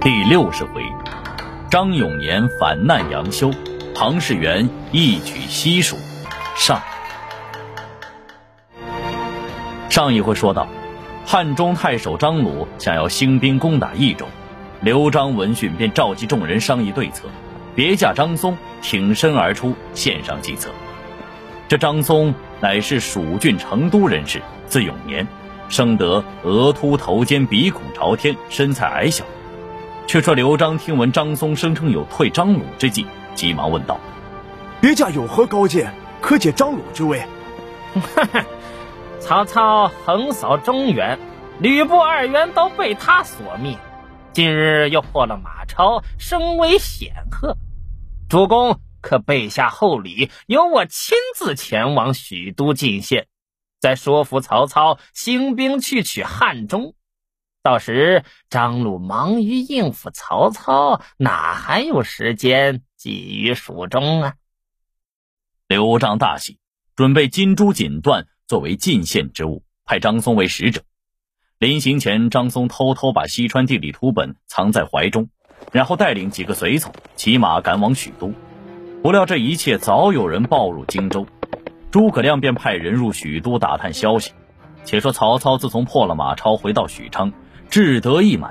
第六十回，张永年反难杨修，庞士元一举西蜀。上上一回说到，汉中太守张鲁想要兴兵攻打益州，刘璋闻讯便召集众人商议对策。别驾张松挺身而出，献上计策。这张松乃是蜀郡成都人士，字永年，生得额秃头尖，鼻孔朝天，身材矮小。却说刘璋听闻张松声称有退张鲁之计，急忙问道：“别驾有何高见，可解张鲁之危？”哈哈，曹操横扫中原，吕布二袁都被他所灭，今日又破了马超，声威显赫，主公可备下厚礼，由我亲自前往许都进献，再说服曹操兴兵去取汉中。到时张鲁忙于应付曹操，哪还有时间觊觎蜀中啊？刘璋大喜，准备金珠锦缎作为进献之物，派张松为使者。临行前，张松偷偷把西川地理图本藏在怀中，然后带领几个随从骑马赶往许都。不料这一切早有人报入荆州，诸葛亮便派人入许都打探消息。且说曹操自从破了马超，回到许昌。志得意满，